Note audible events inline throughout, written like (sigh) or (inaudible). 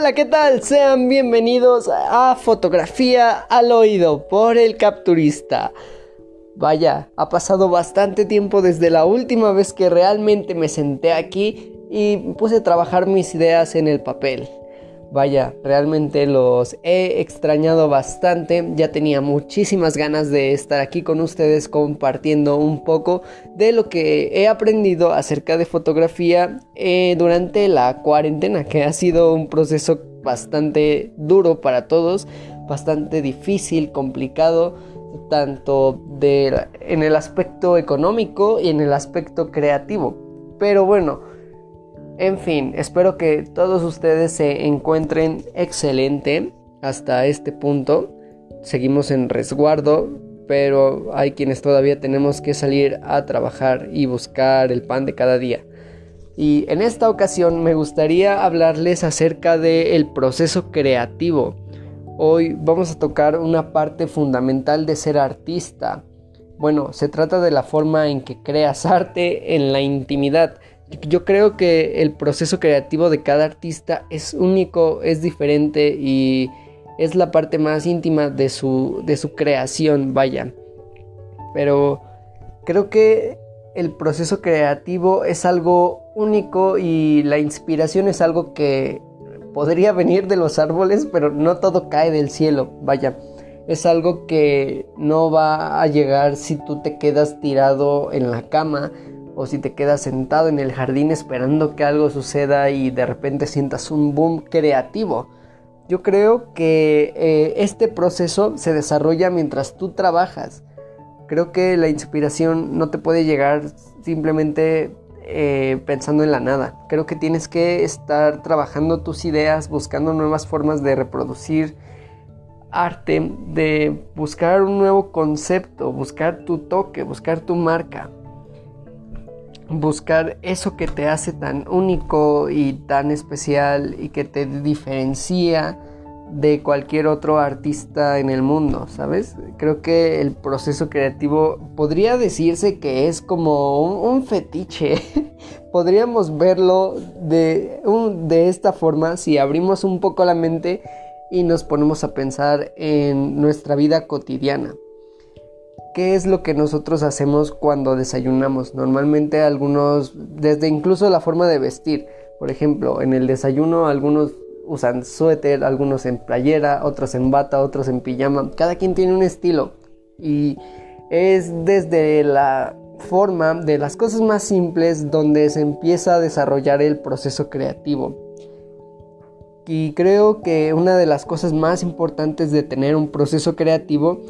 Hola, ¿qué tal? Sean bienvenidos a Fotografía al Oído por el Capturista. Vaya, ha pasado bastante tiempo desde la última vez que realmente me senté aquí y puse a trabajar mis ideas en el papel. Vaya, realmente los he extrañado bastante. Ya tenía muchísimas ganas de estar aquí con ustedes compartiendo un poco de lo que he aprendido acerca de fotografía eh, durante la cuarentena, que ha sido un proceso bastante duro para todos, bastante difícil, complicado, tanto en el aspecto económico y en el aspecto creativo. Pero bueno, en fin, espero que todos ustedes se encuentren excelente hasta este punto. Seguimos en resguardo, pero hay quienes todavía tenemos que salir a trabajar y buscar el pan de cada día. Y en esta ocasión me gustaría hablarles acerca del proceso creativo. Hoy vamos a tocar una parte fundamental de ser artista. Bueno, se trata de la forma en que creas arte en la intimidad yo creo que el proceso creativo de cada artista es único, es diferente y es la parte más íntima de su, de su creación, vaya. Pero creo que el proceso creativo es algo único y la inspiración es algo que podría venir de los árboles, pero no todo cae del cielo, vaya. Es algo que no va a llegar si tú te quedas tirado en la cama o si te quedas sentado en el jardín esperando que algo suceda y de repente sientas un boom creativo. Yo creo que eh, este proceso se desarrolla mientras tú trabajas. Creo que la inspiración no te puede llegar simplemente eh, pensando en la nada. Creo que tienes que estar trabajando tus ideas, buscando nuevas formas de reproducir arte, de buscar un nuevo concepto, buscar tu toque, buscar tu marca buscar eso que te hace tan único y tan especial y que te diferencia de cualquier otro artista en el mundo, ¿sabes? Creo que el proceso creativo podría decirse que es como un, fetiche. (laughs) Podríamos verlo de, de esta forma si abrimos un poco la mente y nos ponemos a pensar en nuestra vida cotidiana. ¿Qué es lo que nosotros hacemos cuando desayunamos? Normalmente algunos, desde incluso la forma de vestir. Por ejemplo, en el desayuno algunos usan suéter, algunos en playera, otros en bata, otros en pijama. Cada quien tiene un estilo. Y es desde la forma de las cosas más simples donde se empieza a desarrollar el proceso creativo. Y creo que una de las cosas más importantes de tener un proceso creativo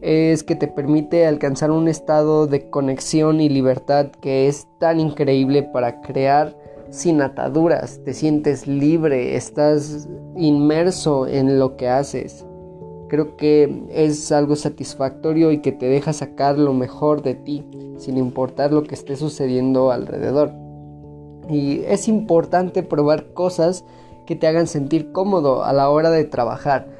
es que te permite alcanzar un estado de conexión y libertad que es tan increíble para crear sin ataduras, te sientes libre, estás inmerso en lo que haces. Creo que es algo satisfactorio y que te deja sacar lo mejor de ti, sin importar lo que esté sucediendo alrededor. Y es importante probar cosas que te hagan sentir cómodo a la hora de trabajar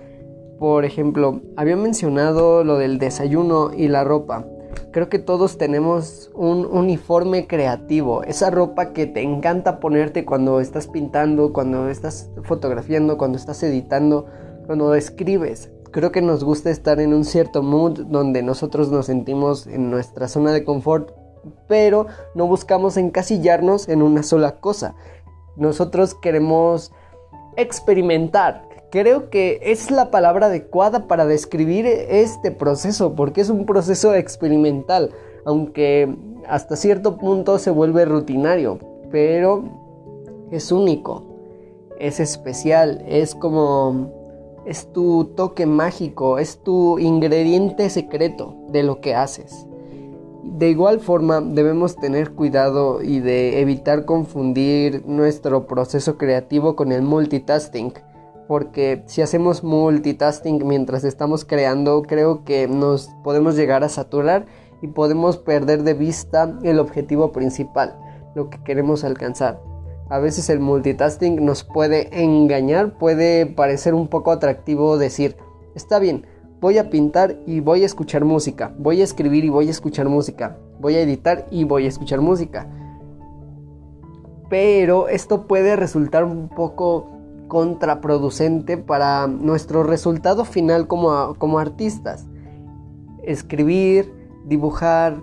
por ejemplo, había mencionado lo del desayuno y la ropa. Creo que todos tenemos un uniforme creativo, esa ropa que te encanta ponerte cuando estás pintando, cuando estás fotografiando, cuando estás editando, cuando escribes. Creo que nos gusta estar en un cierto mood donde nosotros nos sentimos en nuestra zona de confort, pero no buscamos encasillarnos en una sola cosa. Nosotros queremos experimentar, creo que es la palabra adecuada para describir este proceso, porque es un proceso experimental, aunque hasta cierto punto se vuelve rutinario, pero es único, es especial, es como es tu toque mágico, es tu ingrediente secreto de lo que haces. De igual forma, debemos tener cuidado y de evitar confundir nuestro proceso creativo con el multitasking porque si hacemos multitasking mientras estamos creando, creo que nos podemos llegar a saturar y podemos perder de vista el objetivo principal, lo que queremos alcanzar. A veces el multitasking nos puede engañar, puede parecer un poco atractivo decir, está bien, voy a pintar y voy a escuchar música, voy a escribir y voy a escuchar música, voy a editar y voy a escuchar música. Pero esto puede resultar un poco contraproducente para nuestro resultado final como, como artistas. Escribir, dibujar,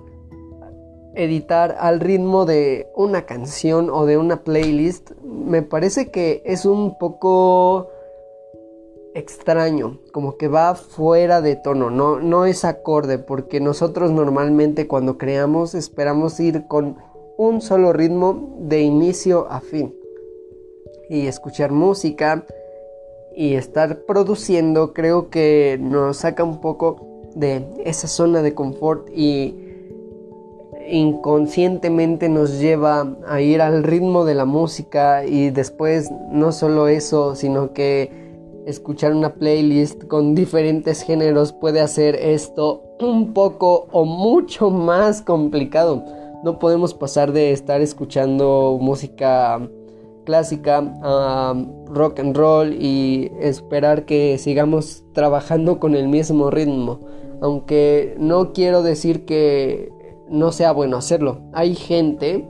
editar al ritmo de una canción o de una playlist me parece que es un poco extraño, como que va fuera de tono, no, no es acorde, porque nosotros normalmente cuando creamos esperamos ir con un solo ritmo de inicio a fin y escuchar música y estar produciendo creo que nos saca un poco de esa zona de confort y inconscientemente nos lleva a ir al ritmo de la música y después no solo eso, sino que escuchar una playlist con diferentes géneros puede hacer esto un poco o mucho más complicado. No podemos pasar de estar escuchando música clásica a rock and roll y esperar que sigamos trabajando con el mismo ritmo. Aunque no quiero decir que no sea bueno hacerlo. Hay gente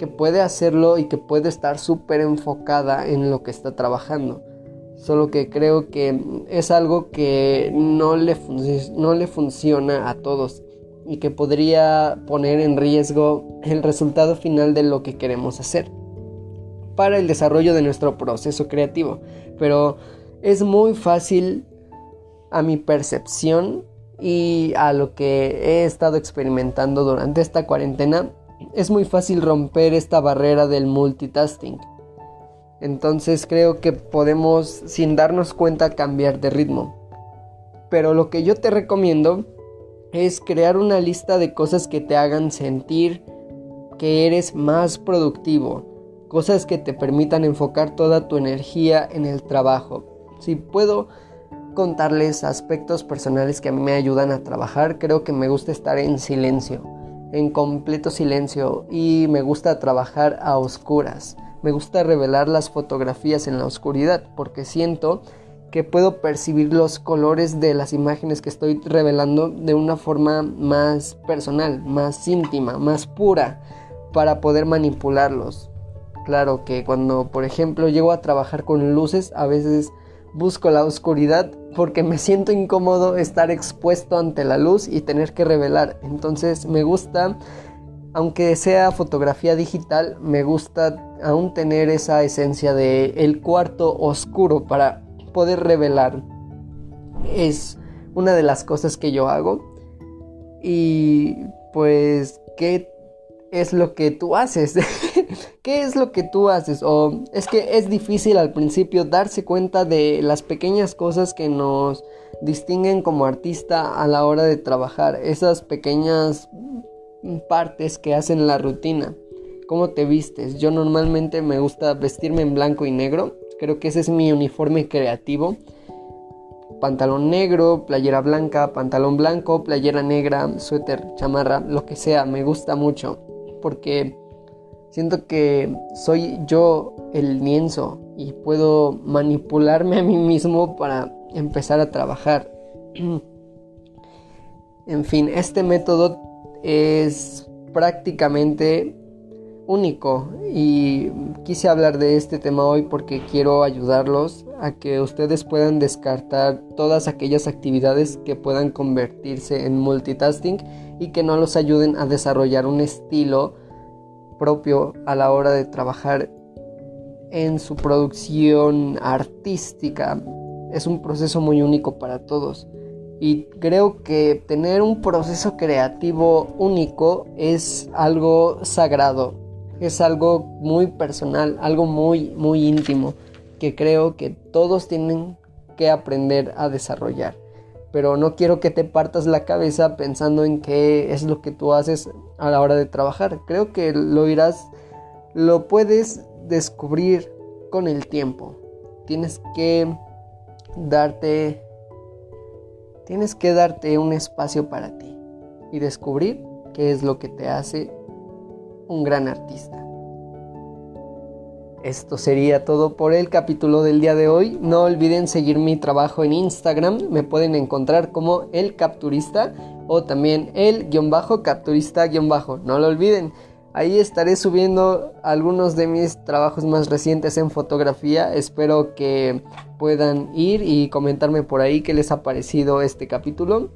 que puede hacerlo y que puede estar súper enfocada en lo que está trabajando. Solo que creo que es algo que no le, no le funciona a todos y que podría poner en riesgo el resultado final de lo que queremos hacer para el desarrollo de nuestro proceso creativo. Pero es muy fácil a mi percepción y a lo que he estado experimentando durante esta cuarentena, es muy fácil romper esta barrera del multitasking. Entonces creo que podemos sin darnos cuenta cambiar de ritmo. Pero lo que yo te recomiendo es crear una lista de cosas que te hagan sentir que eres más productivo, cosas que te permitan enfocar toda tu energía en el trabajo. Si puedo contarles aspectos personales que a mí me ayudan a trabajar, creo que me gusta estar en silencio, en completo silencio y me gusta trabajar a oscuras. Me gusta revelar las fotografías en la oscuridad porque siento que puedo percibir los colores de las imágenes que estoy revelando de una forma más personal, más íntima, más pura para poder manipularlos. Claro que cuando, por ejemplo, llego a trabajar con luces, a veces busco la oscuridad porque me siento incómodo estar expuesto ante la luz y tener que revelar. Entonces me gusta aunque sea fotografía digital, me gusta aún tener esa esencia de el cuarto oscuro para poder revelar. Es una de las cosas que yo hago. Y pues, ¿qué es lo que tú haces? (laughs) ¿Qué es lo que tú haces? O es que es difícil al principio darse cuenta de las pequeñas cosas que nos distinguen como artista a la hora de trabajar. Esas pequeñas partes que hacen la rutina. ¿Cómo te vistes? Yo normalmente me gusta vestirme en blanco y negro. Creo que ese es mi uniforme creativo. Pantalón negro, playera blanca, pantalón blanco, playera negra, suéter, chamarra, lo que sea. Me gusta mucho porque siento que soy yo el lienzo y puedo manipularme a mí mismo para empezar a trabajar. (clears throat) en fin, este método es prácticamente único y quise hablar de este tema hoy porque quiero ayudarlos a que ustedes puedan descartar todas aquellas actividades que puedan convertirse en multitasking y que no los ayuden a desarrollar un estilo propio a la hora de trabajar en su producción artística. Es un proceso muy único para todos. Y creo que tener un proceso creativo único es algo sagrado, es algo muy personal, algo muy, muy íntimo, que creo que todos tienen que aprender a desarrollar. Pero no quiero que te partas la cabeza pensando en qué es lo que tú haces a la hora de trabajar. Creo que lo irás, lo puedes descubrir con el tiempo. Tienes que darte Tienes que darte un espacio para ti y descubrir qué es lo que te hace un gran artista. Esto sería todo por el capítulo del día de hoy. No olviden seguir mi trabajo en Instagram. Me pueden encontrar como el capturista o también el guion bajo capturista guion bajo. No lo olviden. Ahí estaré subiendo algunos de mis trabajos más recientes en fotografía. Espero que puedan ir y comentarme por ahí qué les ha parecido este capítulo.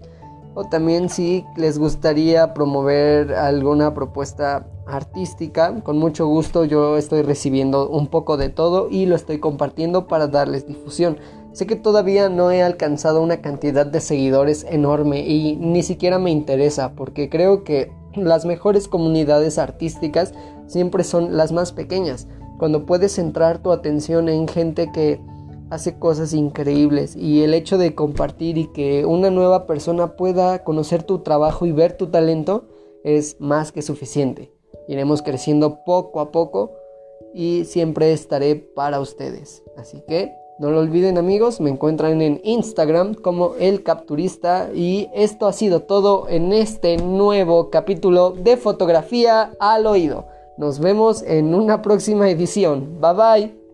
O también si les gustaría promover alguna propuesta artística, con mucho gusto yo estoy recibiendo un poco de todo y lo estoy compartiendo para darles difusión. Sé que todavía no he alcanzado una cantidad de seguidores enorme y ni siquiera me interesa porque creo que las mejores comunidades artísticas siempre son las más pequeñas, cuando puedes centrar tu atención en gente que hace cosas increíbles y el hecho de compartir y que una nueva persona pueda conocer tu trabajo y ver tu talento es más que suficiente. Iremos creciendo poco a poco y siempre estaré para ustedes. Así que no lo olviden amigos, me encuentran en Instagram como el capturista y esto ha sido todo en este nuevo capítulo de fotografía al oído. Nos vemos en una próxima edición. Bye bye.